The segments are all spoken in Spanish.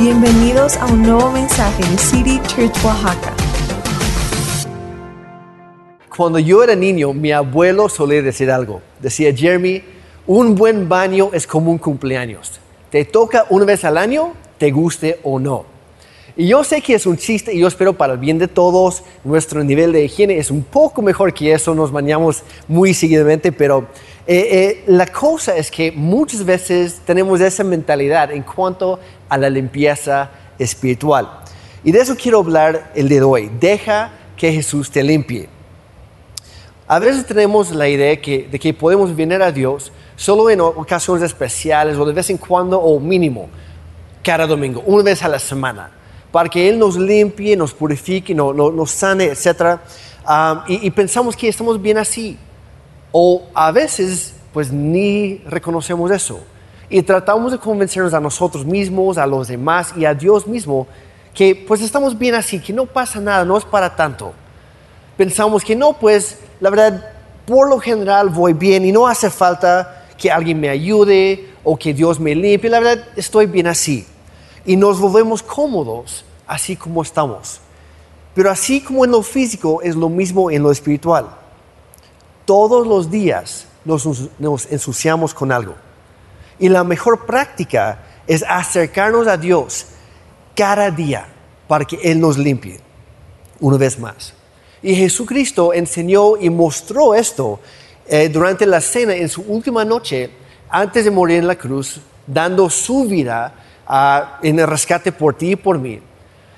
Bienvenidos a un nuevo mensaje de City Church Oaxaca. Cuando yo era niño, mi abuelo solía decir algo. Decía, Jeremy, un buen baño es como un cumpleaños. Te toca una vez al año, te guste o no. Y yo sé que es un chiste y yo espero para el bien de todos, nuestro nivel de higiene es un poco mejor que eso, nos bañamos muy seguidamente, pero eh, eh, la cosa es que muchas veces tenemos esa mentalidad en cuanto a la limpieza espiritual. Y de eso quiero hablar el día de hoy. Deja que Jesús te limpie. A veces tenemos la idea de que podemos venir a Dios solo en ocasiones especiales o de vez en cuando o mínimo, cada domingo, una vez a la semana para que Él nos limpie, nos purifique, nos, nos sane, etc. y, pensamos que estamos bien así. O a veces, pues ni reconocemos eso. Y tratamos de convencernos a nosotros mismos, a los demás y a Dios mismo que pues estamos bien así, que no pasa nada, no es para tanto. Pensamos que no, pues la verdad, por lo general voy bien y no hace falta que alguien me ayude o que Dios me limpie, la verdad estoy bien así y nos volvemos cómodos así como estamos. Pero así como en lo físico es lo mismo en lo espiritual. Todos los días nos, ensuciamos con algo. Y la mejor práctica es acercarnos a Dios cada día para que Él nos limpie una vez más. Y Jesucristo enseñó y mostró esto eh, durante la cena en su última noche antes de morir en la cruz, dando su vida en el rescate por ti y por mí.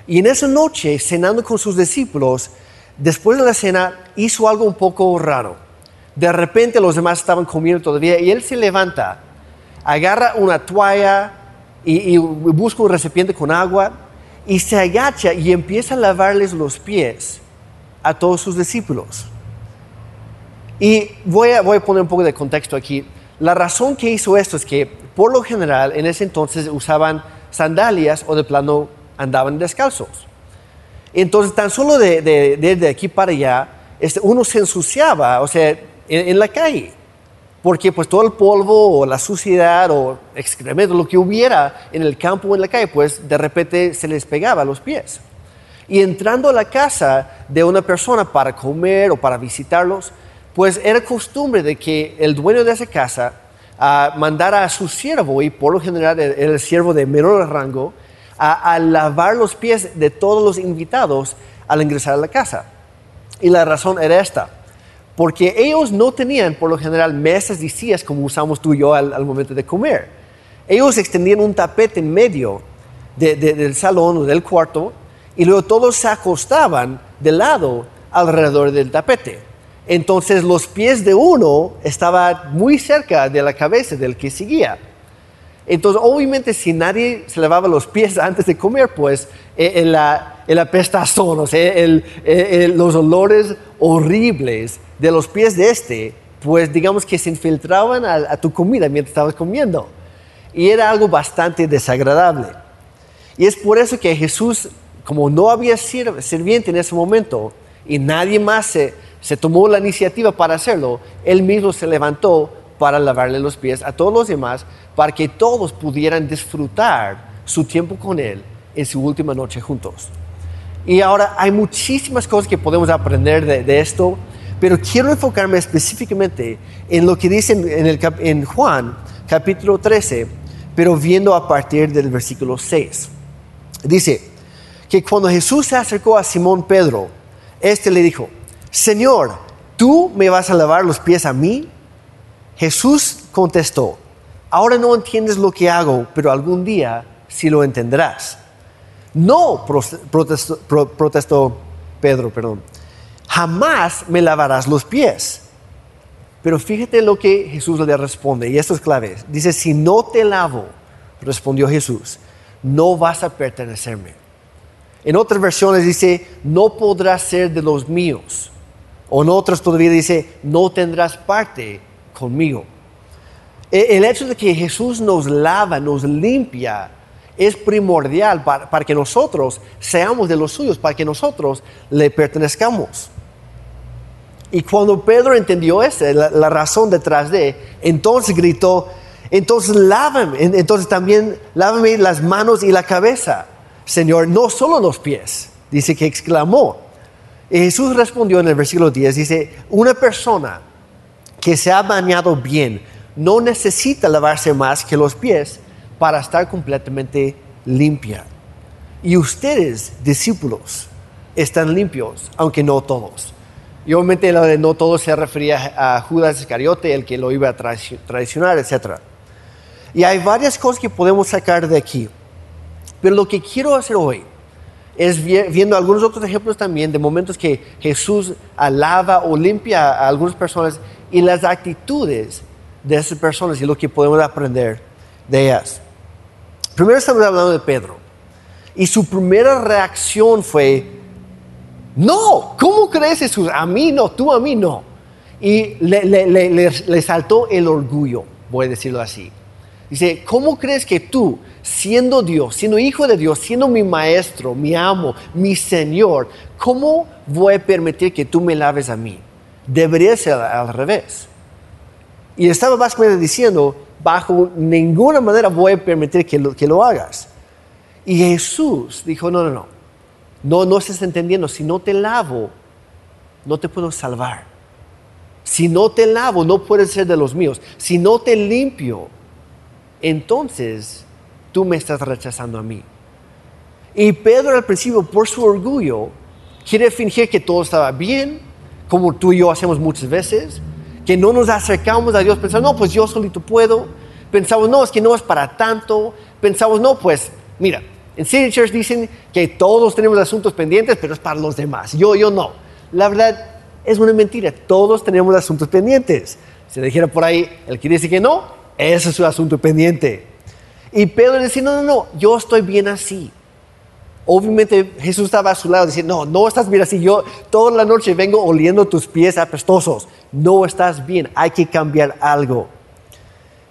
Y en esa noche, cenando con sus discípulos, después de la cena hizo algo un poco raro. De repente los demás estaban comiendo todavía y él se levanta, agarra una toalla y, busca un recipiente con agua y se agacha y empieza a lavarles los pies a todos sus discípulos. Y voy a, poner un poco de contexto aquí. La razón que hizo esto es que por lo general en ese entonces usaban sandalias o de plano andaban descalzos. Entonces, tan solo de, aquí para allá, este, uno se ensuciaba, o sea, en, la calle, porque pues todo el polvo o la suciedad o excremento, lo que hubiera en el campo o en la calle, pues de repente se les pegaba a los pies. Y entrando a la casa de una persona para comer o para visitarlos, pues era costumbre de que el dueño de esa casa ah, mandara a su siervo, y por lo general era el siervo de menor rango, a, lavar los pies de todos los invitados al ingresar a la casa. Y la razón era esta, porque ellos no tenían por lo general mesas y sillas como usamos tú y yo al, momento de comer. Ellos extendían un tapete en medio del salón o del cuarto y luego todos se acostaban de lado alrededor del tapete. Entonces los pies de uno estaban muy cerca de la cabeza del que seguía. Entonces, obviamente, si nadie se lavaba los pies antes de comer, pues eh, el, el apestazón, o sea, el, los olores horribles de los pies de este, pues digamos que se infiltraban a, tu comida mientras estabas comiendo. Y era algo bastante desagradable. Y es por eso que Jesús, como no había sirviente en ese momento y nadie más se, tomó la iniciativa para hacerlo, él mismo se levantó para lavarle los pies a todos los demás para que todos pudieran disfrutar su tiempo con Él en su última noche juntos. Y ahora hay muchísimas cosas que podemos aprender de, esto, pero quiero enfocarme específicamente en lo que dice en, el, en Juan capítulo 13, pero viendo a partir del versículo 6. Dice que cuando Jesús se acercó a Simón Pedro, este le dijo, Señor, ¿tú me vas a lavar los pies a mí? Jesús contestó, ahora no entiendes lo que hago, pero algún día sí lo entenderás. No, protestó, Pedro, perdón, jamás me lavarás los pies. Pero fíjate lo que Jesús le responde, y esto es clave. Dice, si no te lavo, respondió Jesús, no vas a pertenecerme. En otras versiones dice, no podrás ser de los míos. O en otras todavía dice, no tendrás parte conmigo. E, el hecho de que Jesús nos lava, nos limpia, es primordial para, que nosotros seamos de los suyos, para que nosotros le pertenezcamos. Y cuando Pedro entendió eso, la, razón detrás de, entonces gritó, Entonces lávame, entonces también lávame las manos y la cabeza, Señor, no solo los pies. Dice que exclamó. Y Jesús respondió en el versículo 10, dice, una persona que se ha bañado bien no necesita lavarse más que los pies para estar completamente limpia. Y ustedes, discípulos, están limpios, aunque no todos. Y obviamente lo de no todos se refería a Judas Iscariote, el que lo iba a traicionar, etc. Y hay varias cosas que podemos sacar de aquí. Pero lo que quiero hacer hoy es viendo algunos otros ejemplos también de momentos que Jesús alaba o limpia a algunas personas y las actitudes de esas personas y lo que podemos aprender de ellas. Primero estamos hablando de Pedro. Y su primera reacción fue, no, ¿cómo crees Jesús? A mí no, tú a mí no. Y le, saltó el orgullo, voy a decirlo así. Dice, ¿cómo crees que tú, siendo Dios, siendo hijo de Dios, siendo mi maestro, mi amo, mi Señor, cómo voy a permitir que tú me laves a mí? Debería ser al revés. Y estaba básicamente diciendo, bajo ninguna manera voy a permitir que lo, que lo hagas. Y Jesús dijo, no, no, no, no, no estás entendiendo, si no te lavo, no te puedo salvar. Si no te lavo, no puedes ser de los míos. Si no te limpio, entonces tú me estás rechazando a mí. Y Pedro al principio, por su orgullo, quiere fingir que todo estaba bien, como tú y yo hacemos muchas veces, que no nos acercamos a Dios pensando, no, pues yo solito puedo. Pensamos, no, es que no es para tanto. Pensamos, no, pues mira, en City Church dicen que todos tenemos asuntos pendientes, pero es para los demás. Yo, yo no. La verdad es una mentira. Todos tenemos asuntos pendientes. Si dijera por ahí, el que dice que no, ese es su asunto pendiente. Y Pedro dice, no, no, no, yo estoy bien así. Obviamente Jesús estaba a su lado diciendo, no, no estás bien así. Yo toda la noche vengo oliendo tus pies apestosos. No estás bien, hay que cambiar algo.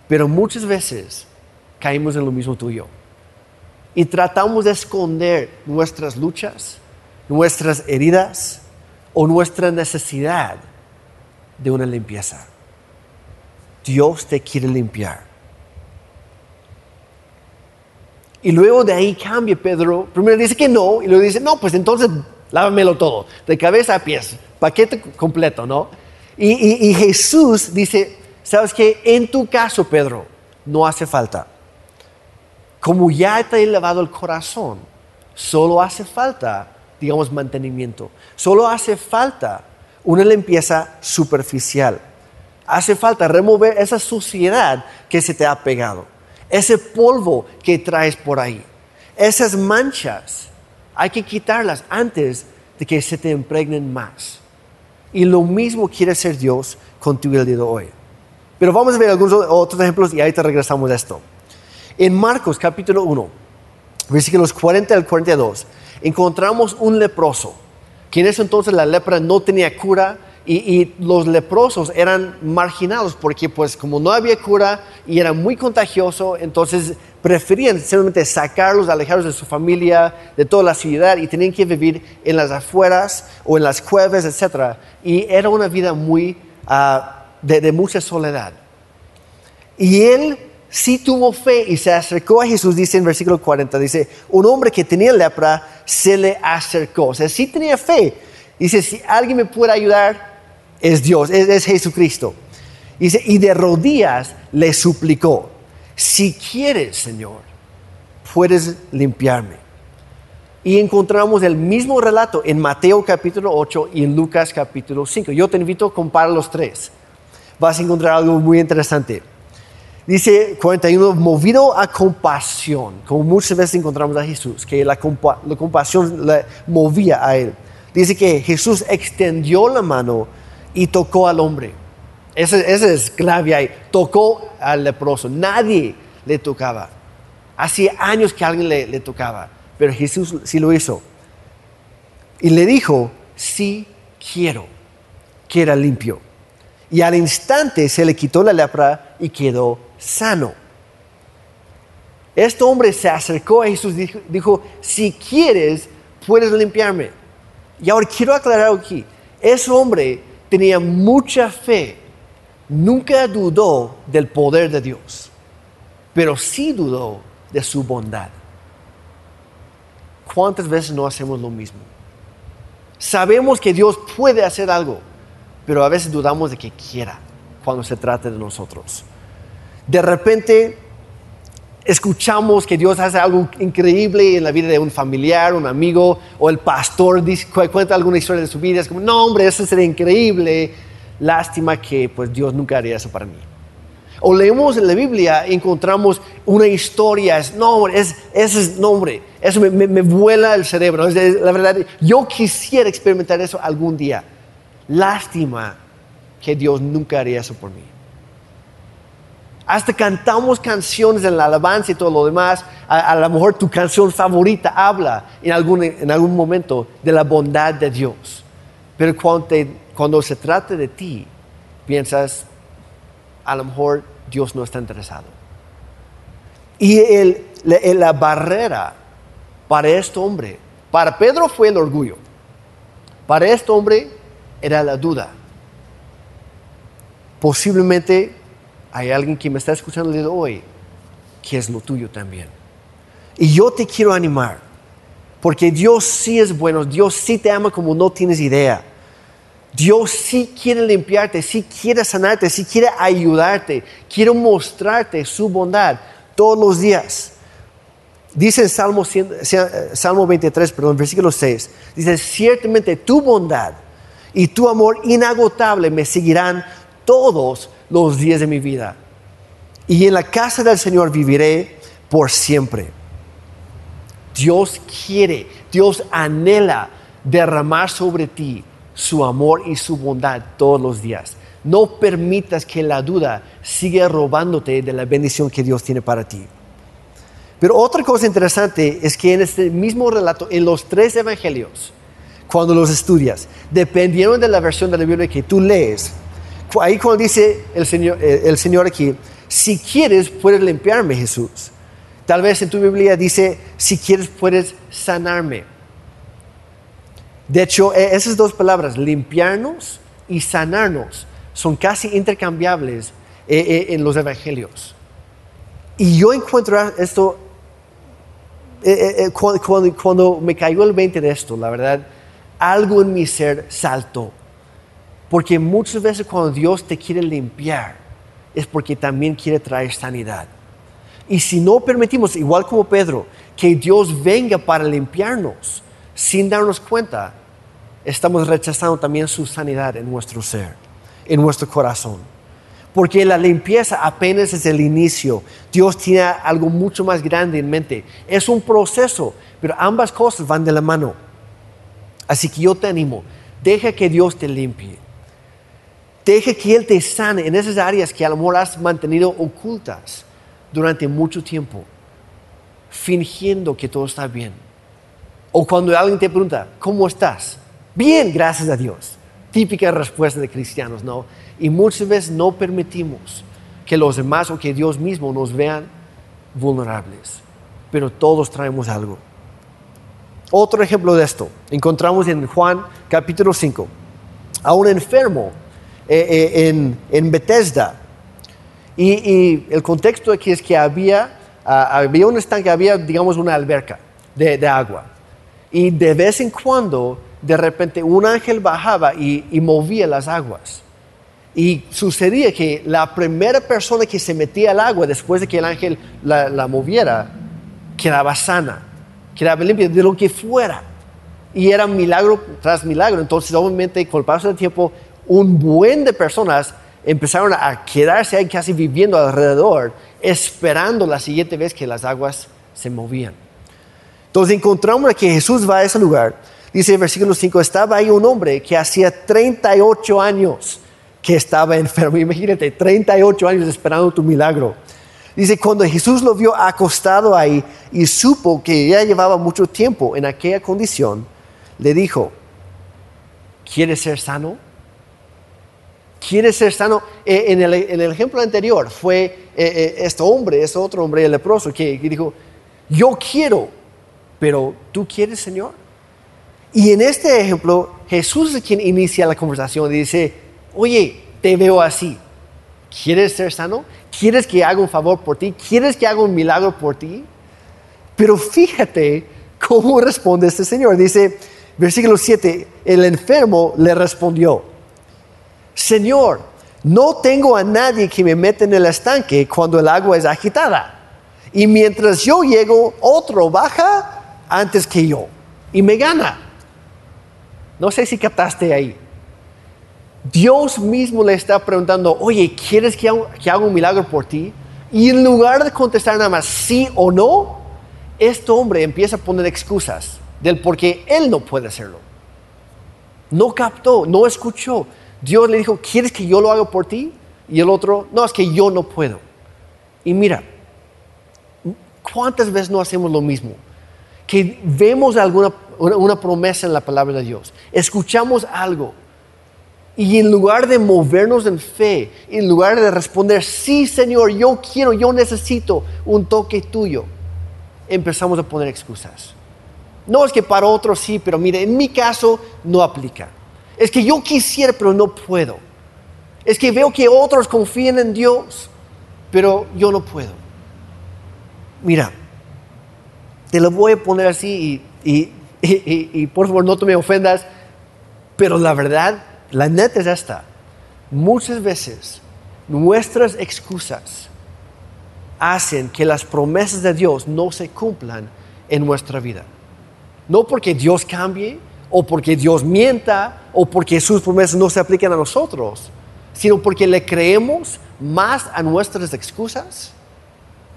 Pero muchas veces caímos en lo mismo tuyo. Y tratamos de esconder nuestras luchas, nuestras heridas o nuestra necesidad de una limpieza. Dios te quiere limpiar. Y luego de ahí cambia Pedro. Primero dice que no, y luego dice, no, pues entonces lávamelo todo, de cabeza a pies, paquete completo, ¿no? Y, Jesús dice, ¿sabes qué? En tu caso, Pedro, no hace falta. Como ya te he lavado el corazón, solo hace falta, digamos, mantenimiento. Solo hace falta una limpieza superficial. Hace falta remover esa suciedad que se te ha pegado ese polvo que traes por ahí, esas manchas, hay que quitarlas antes de que se te impregnen más. Y lo mismo quiere hacer Dios contigo el día de hoy. Pero vamos a ver algunos otros ejemplos y ahí te regresamos a esto. En Marcos capítulo 1, versículos 40 al 42, encontramos un leproso, que en ese entonces la lepra no tenía cura y, los leprosos eran marginados porque pues como no había cura y era muy contagioso, entonces preferían simplemente sacarlos, alejarlos de su familia, de toda la ciudad y tenían que vivir en las afueras o en las cuevas, etc. Y era una vida muy ah, de, de mucha soledad. Y él sí tuvo fe y se acercó a Jesús, dice en versículo 40, dice, un hombre que tenía lepra se le acercó, o sea, sí tenía fe. Dice, si alguien me puede ayudar, es Dios, es, Jesucristo. Dice, y de rodillas le suplicó, si quieres, Señor, puedes limpiarme. Y encontramos el mismo relato en Mateo capítulo 8 y en Lucas capítulo 5. Yo te invito a comparar los tres. Vas a encontrar algo muy interesante. Dice 41, movido a compasión, como muchas veces encontramos a Jesús, que la, la compasión le movía a él. Dice que Jesús extendió la mano y tocó al hombre. Ese, es clave ahí. Tocó al leproso. Nadie le tocaba. Hacía años que alguien le, tocaba, pero Jesús sí lo hizo. Y le dijo, sí quiero, que era limpio. Y al instante se le quitó la lepra y quedó sano. Este hombre se acercó a Jesús y dijo, si quieres, puedes limpiarme. Y ahora quiero aclarar aquí, ese hombre tenía mucha fe, nunca dudó del poder de Dios. pero sí dudó de su bondad. ¿Cuántas veces no hacemos lo mismo? Sabemos que Dios puede hacer algo, pero a veces dudamos de que quiera cuando se trata de nosotros. De repente escuchamos que Dios hace algo increíble en la vida de un familiar, un amigo, o el pastor cuenta alguna historia de su vida, es como, no hombre, eso sería increíble, lástima que pues Dios nunca haría eso para mí. O leemos en la Biblia encontramos una historia, es, no, es, ese es eso me, vuela el cerebro. la verdad, yo quisiera experimentar eso algún día. Lástima que Dios nunca haría eso por mí. Hasta cantamos canciones en la alabanza y todo lo demás. A, lo mejor tu canción favorita habla en algún, en algún momento de la bondad de Dios. Pero cuando, cuando se trata de ti, piensas, a lo mejor Dios no está interesado. Y la, barrera para este hombre, para Pedro fue el orgullo, para este hombre era la duda. Posiblemente hay alguien que me está escuchando de hoy que es lo tuyo también. Y yo te quiero animar, porque Dios sí es bueno, Dios sí te ama como no tienes idea. Dios sí quiere limpiarte, sí quiere sanarte, sí quiere ayudarte, quiere mostrarte su bondad todos los días. Dice en Salmo, Salmo 23, perdón, versículo 6, dice, ciertamente tu bondad y tu amor inagotable me seguirán todos los días de mi vida. Y en la casa del Señor viviré por siempre. Dios quiere, Dios anhela derramar sobre ti su amor y su bondad todos los días. No permitas que la duda siga robándote de la bendición que Dios tiene para ti. Pero otra cosa interesante es que en este mismo relato, en los tres evangelios, cuando los estudias, dependiendo de la versión de la Biblia que tú lees, ahí cuando dice el Señor, eh, el Señor aquí, si quieres puedes limpiarme Jesús. Tal vez en tu Biblia dice, si quieres puedes sanarme. De hecho, e, esas dos palabras, limpiarnos y sanarnos, son casi intercambiables e, e, en los evangelios. Y yo encuentro esto, cuando, cuando, me cayó el 20 de esto, la verdad, algo en mi ser saltó. Porque muchas veces cuando Dios te quiere limpiar, es porque también quiere traer sanidad. Y si no permitimos, igual como Pedro, que Dios venga para limpiarnos, sin darnos cuenta, estamos rechazando también su sanidad en nuestro ser, en nuestro corazón. Porque la limpieza apenas es el inicio. Dios tiene algo mucho más grande en mente. Es un proceso, pero ambas cosas van de la mano. Así que yo te animo, deja que Dios te limpie. Deja que Él te sane en esas áreas que a lo has mantenido ocultas durante mucho tiempo, fingiendo que todo está bien. O cuando alguien te pregunta, ¿cómo estás? Bien, gracias a Dios. Típica respuesta de cristianos, ¿no? Y muchas veces no permitimos que los demás o que Dios mismo nos vean vulnerables. Pero todos traemos algo. Otro ejemplo de esto encontramos en Juan capítulo 5 a un enfermo eh, eh, en, Bethesda. Y, el contexto aquí es que había, ah, había un estanque, había, digamos, una alberca de, agua. Y de vez en cuando de repente un ángel bajaba y, movía las aguas. Y sucedía que la primera persona que se metía al agua después de que el ángel la, moviera, quedaba sana, quedaba limpia de lo que fuera. Y era milagro tras milagro. Entonces, obviamente, con el paso del tiempo, un buen de personas empezaron a quedarse ahí casi viviendo alrededor, esperando la siguiente vez que las aguas se movían. Entonces encontramos que Jesús va a ese lugar Dice el versículo 5, estaba ahí un hombre que hacía 38 años que estaba enfermo. Imagínate, 38 años esperando tu milagro. Dice, cuando Jesús lo vio acostado ahí y supo que ya llevaba mucho tiempo en aquella condición, le dijo, ¿quieres ser sano? ¿Quieres ser sano? Eh, en, el, ejemplo anterior fue eh, eh, este hombre, este otro hombre, el leproso, que dijo, yo quiero, pero ¿tú quieres, Señor? Y en este ejemplo, Jesús es quien inicia la conversación y dice, oye, te veo así. ¿Quieres ser sano? ¿Quieres que haga un favor por ti? ¿Quieres que haga un milagro por ti? Pero fíjate cómo responde este Señor. Dice, versículo 7, el enfermo le respondió, Señor, no tengo a nadie que me meta en el estanque cuando el agua es agitada. Y mientras yo llego, otro baja antes que yo y me gana. No sé si captaste ahí. Dios mismo le está preguntando, oye, ¿quieres que haga, un milagro por ti? Y en lugar de contestar nada más sí o no, este hombre empieza a poner excusas del por qué él no puede hacerlo. No captó, no escuchó. Dios le dijo, ¿quieres que yo lo haga por ti? Y el otro, no, es que yo no puedo. Y mira, ¿cuántas veces no hacemos lo mismo? Que vemos alguna una promesa en la palabra de Dios, escuchamos algo y en lugar de movernos en fe, en lugar de responder, sí Señor, yo quiero, yo necesito un toque tuyo, empezamos a poner excusas. No es que para otros sí, pero mire, en mi caso no aplica. Es que yo quisiera, pero no puedo. Es que veo que otros confían en Dios, pero yo no puedo. Mira, te lo voy a poner así y, por favor no te me ofendas, pero la verdad la neta es esta. Muchas veces nuestras excusas hacen que las promesas de Dios no se cumplan en nuestra vida. No porque Dios cambie o porque Dios mienta o porque sus promesas no se apliquen a nosotros, sino porque le creemos más a nuestras excusas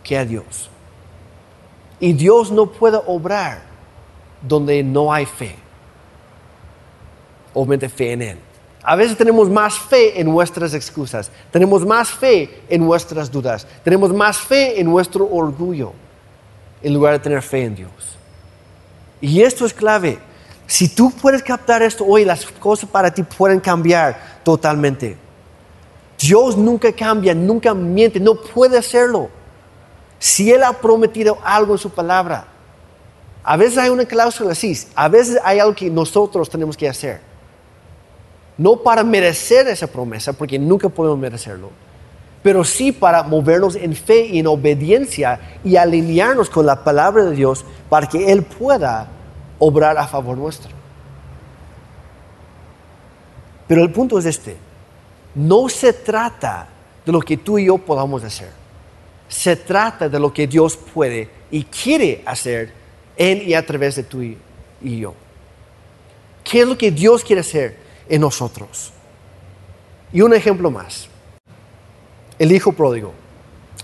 que a Dios. Y Dios no puede obrar donde no hay fe. Obviamente fe en Él. A veces tenemos más fe en nuestras excusas, tenemos más fe en nuestras dudas, tenemos más fe en nuestro orgullo en lugar de tener fe en Dios. Y esto es clave. Si tú puedes captar esto hoy, las cosas para ti pueden cambiar totalmente. Dios nunca cambia, nunca miente, no puede hacerlo. Si Él ha prometido algo en su palabra, a veces hay una cláusula así, a veces hay algo que nosotros tenemos que hacer no para merecer esa promesa, porque nunca podemos merecerlo, pero sí para movernos en fe y en obediencia y alinearnos con la palabra de Dios para que Él pueda obrar a favor nuestro. Pero el punto es este, no se trata de lo que tú y yo podamos hacer, se trata de lo que Dios puede y quiere hacer en y a través de tú y yo. ¿Qué es lo que Dios quiere hacer? en nosotros. Y un ejemplo más. El hijo pródigo.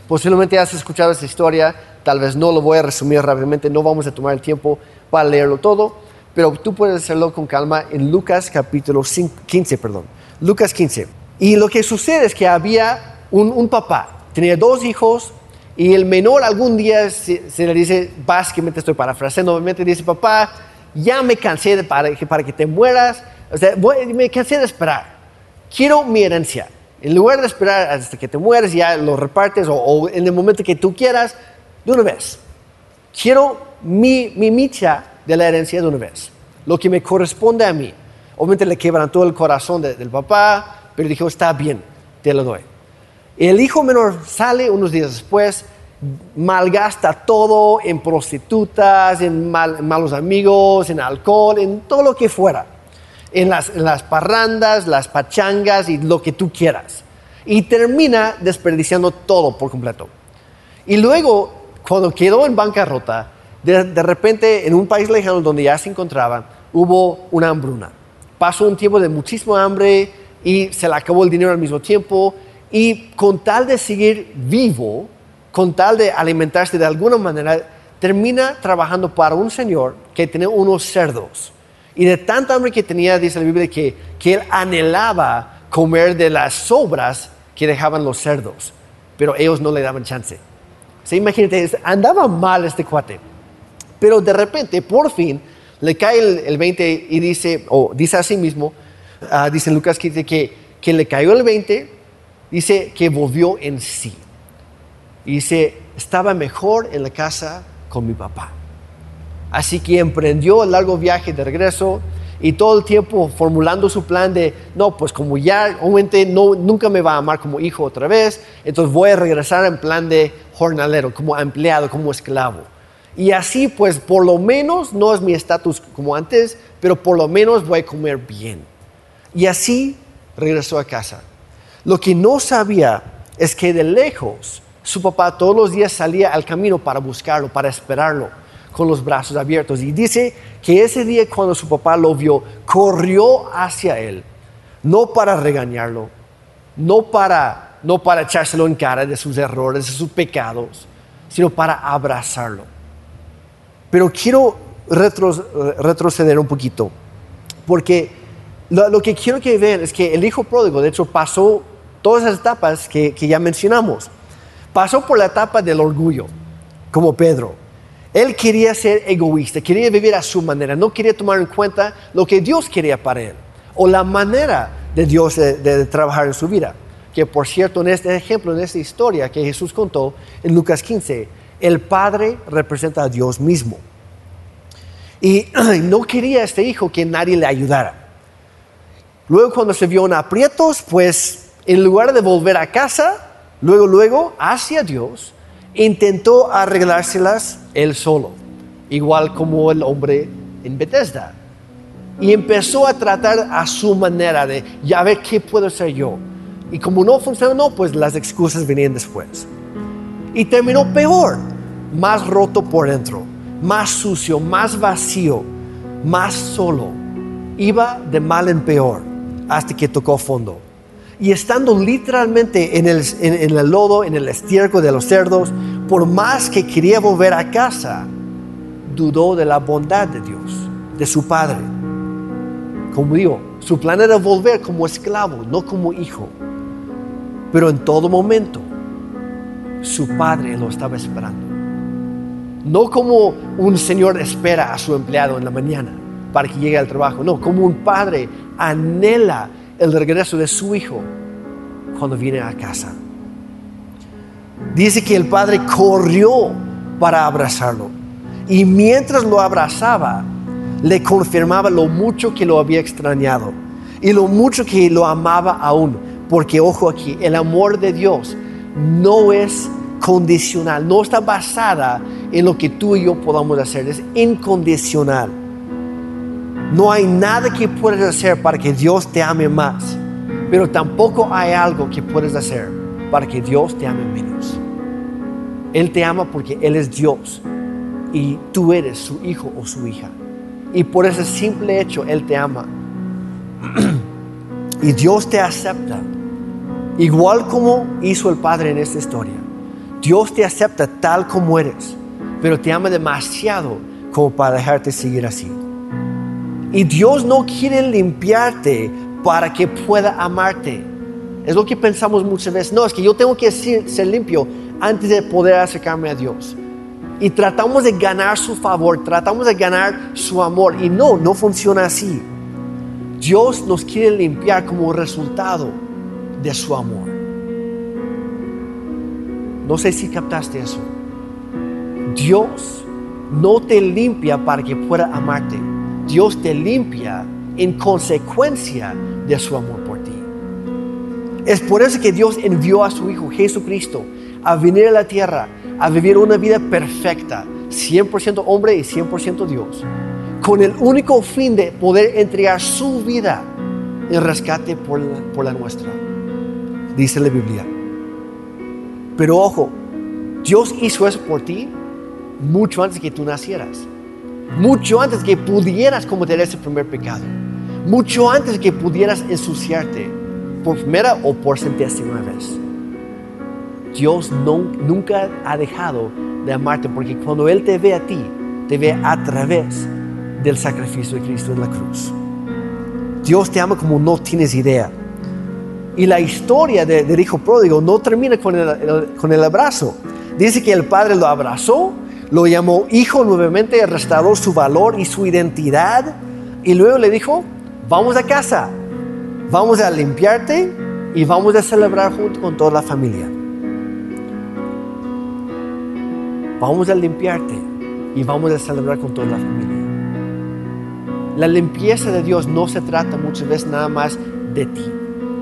Posiblemente has escuchado esta historia, tal vez no lo voy a resumir rápidamente, no vamos a tomar el tiempo para leerlo todo, pero tú puedes hacerlo con calma en Lucas capítulo 15, perdón. Lucas 15. Y lo que sucede es que había un, papá, tenía dos hijos, y el menor algún día se, le dice, básicamente estoy parafraseando, obviamente dice, papá, ya me cansé de para, para que te mueras, o sea, me cansé de esperar. Quiero mi herencia. En lugar de esperar hasta que te mueres, ya lo repartes o, en el momento que tú quieras, de una vez. Quiero mi, mi micha de la herencia de una vez. Lo que me corresponde a mí. Obviamente le quebrantó el corazón del papá, pero dijo, está bien, te lo doy. El hijo menor sale unos días después, malgasta todo en prostitutas, en malos amigos, en alcohol, en todo lo que fuera en las, parrandas, las pachangas y lo que tú quieras. Y termina desperdiciando todo por completo. Y luego, cuando quedó en bancarrota, de, repente en un país lejano donde ya se encontraba, hubo una hambruna. Pasó un tiempo de muchísimo hambre y se le acabó el dinero al mismo tiempo. Y con tal de seguir vivo, con tal de alimentarse de alguna manera, termina trabajando para un señor que tiene unos cerdos. Y de tanta hambre que tenía, dice la Biblia, que, que él anhelaba comer de las sobras que dejaban los cerdos, pero ellos no le daban chance. Se imagínate, andaba mal este cuate. Pero de repente, por fin, le cae el, 20 y dice, o dice a sí mismo, uh, dice Lucas que, que, que le cayó el 20, dice que volvió en sí. Y dice, estaba mejor en la casa con mi papá. Así que emprendió el largo viaje de regreso y todo el tiempo formulando su plan de, no, pues como ya obviamente no, nunca me va a amar como hijo otra vez, entonces voy a regresar en plan de jornalero, como empleado, como esclavo. Y así pues por lo menos no es mi estatus como antes, pero por lo menos voy a comer bien. Y así regresó a casa. Lo que no sabía es que de lejos su papá todos los días salía al camino para buscarlo, para esperarlo con los brazos abiertos. Y dice que ese día cuando su papá lo vio, corrió hacia él, no para regañarlo, no para, no para echárselo en cara de sus errores, de sus pecados, sino para abrazarlo. Pero quiero retroceder un poquito, porque lo, que quiero que vean es que el hijo pródigo, de hecho, pasó todas las etapas que, que ya mencionamos. Pasó por la etapa del orgullo, como Pedro. Él quería ser egoísta, quería vivir a su manera, no quería tomar en cuenta lo que Dios quería para él o la manera de Dios de, trabajar en su vida. Que por cierto, en este ejemplo, en esta historia que Jesús contó en Lucas 15, el Padre representa a Dios mismo. Y no quería este hijo que nadie le ayudara. Luego cuando se vio en aprietos, pues en lugar de volver a casa, luego, luego, hacia Dios, intentó arreglárselas él solo, igual como el hombre en Bethesda. Y empezó a tratar a su manera de, ya ver qué puedo hacer yo. Y como no funcionó, pues las excusas venían después. Y terminó peor, más roto por dentro, más sucio, más vacío, más solo. Iba de mal en peor hasta que tocó fondo. Y estando literalmente en el, lodo, en el estiércol de los cerdos, por más que quería volver a casa, dudó de la bondad de Dios, de su Padre. Como digo, su plan era volver como esclavo, no como hijo. Pero en todo momento, su Padre lo estaba esperando. No como un señor espera a su empleado en la mañana para que llegue al trabajo, no, como un padre anhela el regreso de su hijo cuando viene a casa. Dice que el padre corrió para abrazarlo y mientras lo abrazaba, le confirmaba lo mucho que lo había extrañado y lo mucho que lo amaba aún. Porque ojo aquí, el amor de Dios no es condicional, no está basada en lo que tú y yo podamos hacer, es incondicional. No hay nada que puedas hacer para que Dios te ame más, pero tampoco hay algo que puedes hacer para que Dios te ame menos. Él te ama porque Él es Dios y tú eres su hijo o su hija. Y por ese simple hecho Él te ama. y Dios te acepta, igual como hizo el Padre en esta historia. Dios te acepta tal como eres, pero te ama demasiado como para dejarte seguir así. Y Dios no quiere limpiarte para que pueda amarte. Es lo que pensamos muchas veces. No, es que yo tengo que ser, limpio antes de poder acercarme a Dios. Y tratamos de ganar su favor, tratamos de ganar su amor. Y no, no funciona así. Dios nos quiere limpiar como resultado de su amor. No sé si captaste eso. Dios no te limpia para que pueda amarte. Dios te limpia en consecuencia de su amor por ti. Es por eso que Dios envió a su Hijo Jesucristo a venir a la tierra, a vivir una vida perfecta, 100% hombre y 100% Dios, con el único fin de poder entregar su vida en rescate por la, por la nuestra, dice la Biblia. Pero ojo, Dios hizo eso por ti mucho antes que tú nacieras mucho antes que pudieras cometer ese primer pecado, mucho antes que pudieras ensuciarte por primera o por centésima vez. Dios nunca ha dejado de amarte porque cuando Él te ve a ti, te ve a través del sacrificio de Cristo en la cruz. Dios te ama como no tienes idea. Y la historia del hijo pródigo no termina con el abrazo. Dice que el padre lo abrazó lo llamó hijo nuevamente, restauró su valor y su identidad y luego le dijo, vamos a casa, vamos a limpiarte y vamos a celebrar junto con toda la familia. Vamos a limpiarte y vamos a celebrar con toda la familia. La limpieza de Dios no se trata muchas veces nada más de ti.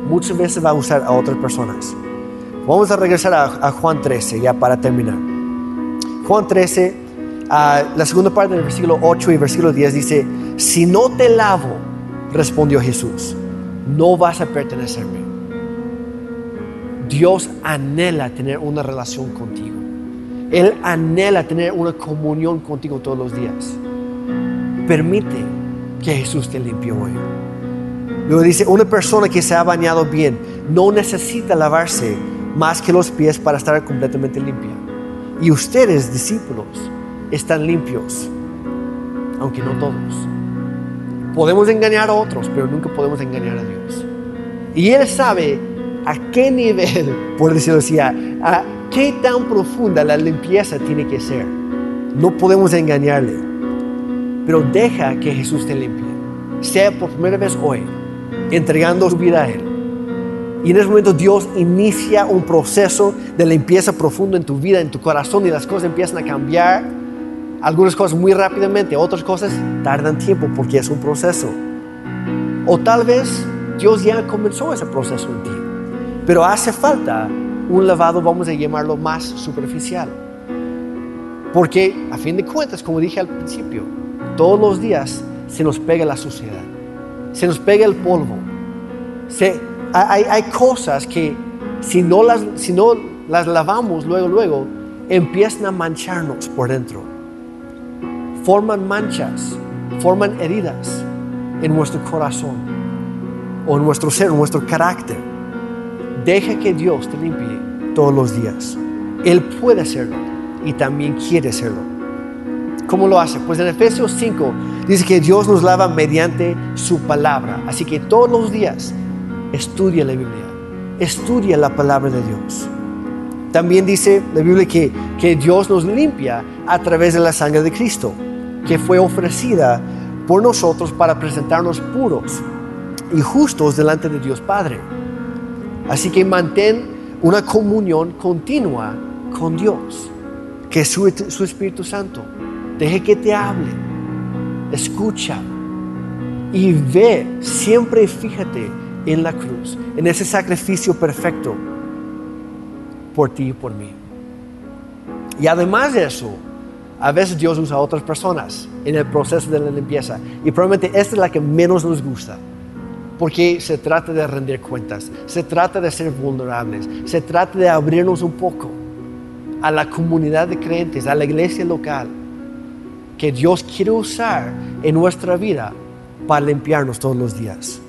Muchas veces va a usar a otras personas. Vamos a regresar a, Juan 13 ya para terminar. Juan 13, la segunda parte del versículo 8 y versículo 10 dice, si no te lavo, respondió Jesús, no vas a pertenecerme. Dios anhela tener una relación contigo. Él anhela tener una comunión contigo todos los días. Permite que Jesús te limpie hoy. Luego dice, una persona que se ha bañado bien no necesita lavarse más que los pies para estar completamente limpia. Y ustedes, discípulos, están limpios, aunque no todos. Podemos engañar a otros, pero nunca podemos engañar a Dios. Y Él sabe a qué nivel, por decirlo así, a, qué tan profunda la limpieza tiene que ser. No podemos engañarle, pero deja que Jesús te limpie. Sea por primera vez hoy, entregando su vida a Él. Y en ese momento Dios inicia un proceso de limpieza profundo en tu vida, en tu corazón, y las cosas empiezan a cambiar. Algunas cosas muy rápidamente, otras cosas tardan tiempo porque es un proceso. O tal vez Dios ya comenzó ese proceso en ti. Pero hace falta un lavado, vamos a llamarlo más superficial. Porque a fin de cuentas, como dije al principio, todos los días se nos pega la suciedad, se nos pega el polvo. Hay, cosas que si no, las, si no las lavamos luego, luego, empiezan a mancharnos por dentro. Forman manchas, forman heridas en nuestro corazón o en nuestro ser, en nuestro carácter. Deja que Dios te limpie todos los días. Él puede hacerlo y también quiere hacerlo. ¿Cómo lo hace? Pues en Efesios 5 dice que Dios nos lava mediante su palabra. Así que todos los días estudia la Biblia, estudia la palabra de Dios. También dice la Biblia que, que Dios nos limpia a través de la sangre de Cristo, que fue ofrecida por nosotros para presentarnos puros y justos delante de Dios Padre. Así que mantén una comunión continua con Dios, que es su, Espíritu Santo. Deje que te hable, escucha y ve, siempre fíjate en la cruz, en ese sacrificio perfecto por ti y por mí. Y además de eso, a veces Dios usa a otras personas en el proceso de la limpieza. Y probablemente esta es la que menos nos gusta porque se trata de rendir cuentas, se trata de ser vulnerables, se trata de abrirnos un poco a la comunidad de creyentes, a la iglesia local, que Dios quiere usar en nuestra vida para limpiarnos todos los días.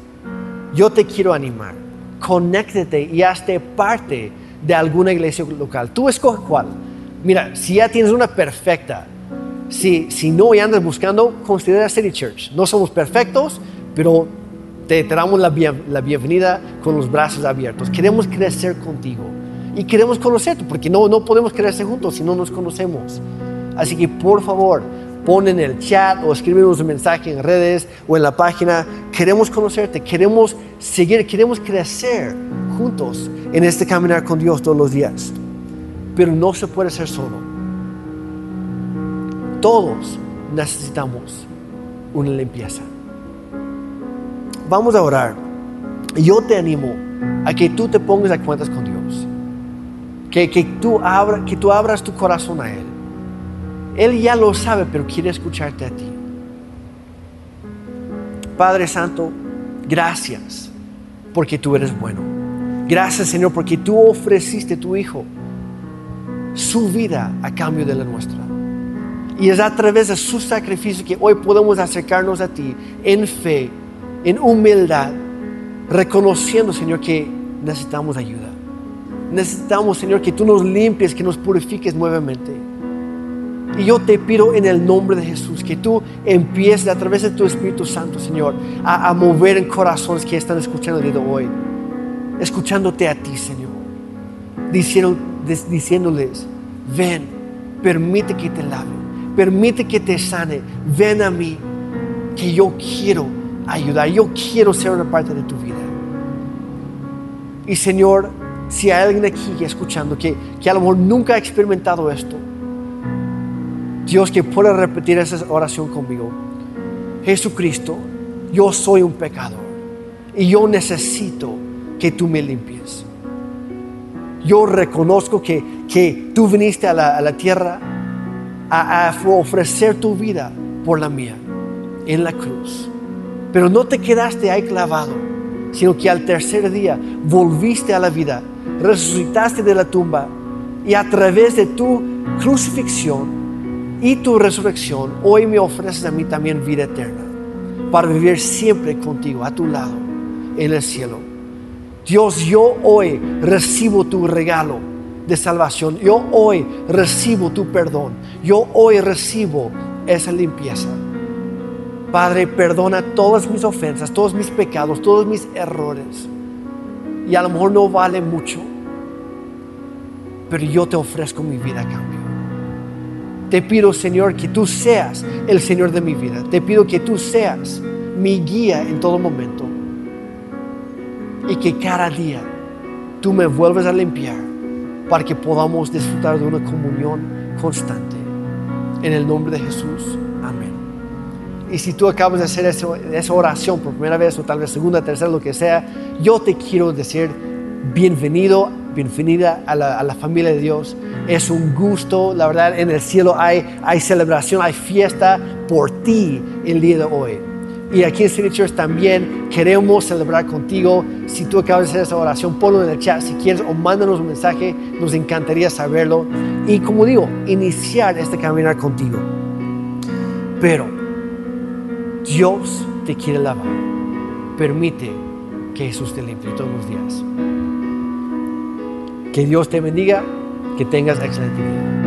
Yo te quiero animar, conéctate y hazte parte de alguna iglesia local. Tú escoge cuál. Mira, si ya tienes una perfecta, si, si no y andas buscando, considera City Church. No somos perfectos, pero te, damos la, la, bienvenida con los brazos abiertos. Queremos crecer contigo y queremos conocerte, porque no, no podemos crecer juntos si no nos conocemos. Así que por favor, pon en el chat o escríbenos un mensaje en redes o en la página. Queremos conocerte, queremos seguir, queremos crecer juntos en este caminar con Dios todos los días. Pero no se puede ser solo. Todos necesitamos una limpieza vamos a orar. Yo te animo a que tú te pongas a cuentas con Dios. Que, que, tú abra, que tú abras tu corazón a Él. Él ya lo sabe, pero quiere escucharte a ti. Padre Santo, gracias porque tú eres bueno. Gracias Señor porque tú ofreciste tu Hijo, su vida a cambio de la nuestra. Y es a través de su sacrificio que hoy podemos acercarnos a ti en fe en humildad, reconociendo, Señor, que necesitamos ayuda. Necesitamos, Señor, que tú nos limpies, que nos purifiques nuevamente. Y yo te pido en el nombre de Jesús que tú empieces a través de tu Espíritu Santo, Señor, a, mover en corazones que están escuchando el día de hoy, escuchándote a ti, Señor, diciéndoles, ven, permite que te lave, permite que te sane, ven a mí, que yo quiero ayudar. Yo quiero ser una parte de tu vida. Y Señor, si hay alguien aquí escuchando que, que a lo mejor nunca ha experimentado esto, Dios que pueda repetir esa oración conmigo. Jesucristo, yo soy un pecador y yo necesito que tú me limpies. Yo reconozco que, que tú viniste a la, a la tierra a, a ofrecer tu vida por la mía en la cruz. Pero no te quedaste ahí clavado, sino que al tercer día volviste a la vida, resucitaste de la tumba y a través de tu crucifixión y tu resurrección, hoy me ofreces a mí también vida eterna para vivir siempre contigo, a tu lado, en el cielo. Dios, yo hoy recibo tu regalo de salvación. Yo hoy recibo tu perdón. Yo hoy recibo esa limpieza. Padre, perdona todas mis ofensas, todos mis pecados, todos mis errores. Y a lo mejor no vale mucho, pero yo te ofrezco mi vida a cambio. Te pido, Señor, que tú seas el Señor de mi vida. Te pido que tú seas mi guía en todo momento. Y que cada día tú me vuelves a limpiar para que podamos disfrutar de una comunión constante. En el nombre de Jesús. Amén. Y si tú acabas de hacer esa oración por primera vez o tal vez segunda, tercera, lo que sea, yo te quiero decir bienvenido, bienvenida a la, familia de Dios. Es un gusto, la verdad, en el cielo hay, hay celebración, hay fiesta por ti el día de hoy. Y aquí en City Church también queremos celebrar contigo. Si tú acabas de hacer esa oración, ponlo en el chat si quieres o mándanos un mensaje. Nos encantaría saberlo. Y como digo, iniciar este caminar contigo. Pero Dios te quiere lavar. Permite que Jesús te limpie todos los días. Que Dios te bendiga. Que tengas excelente día.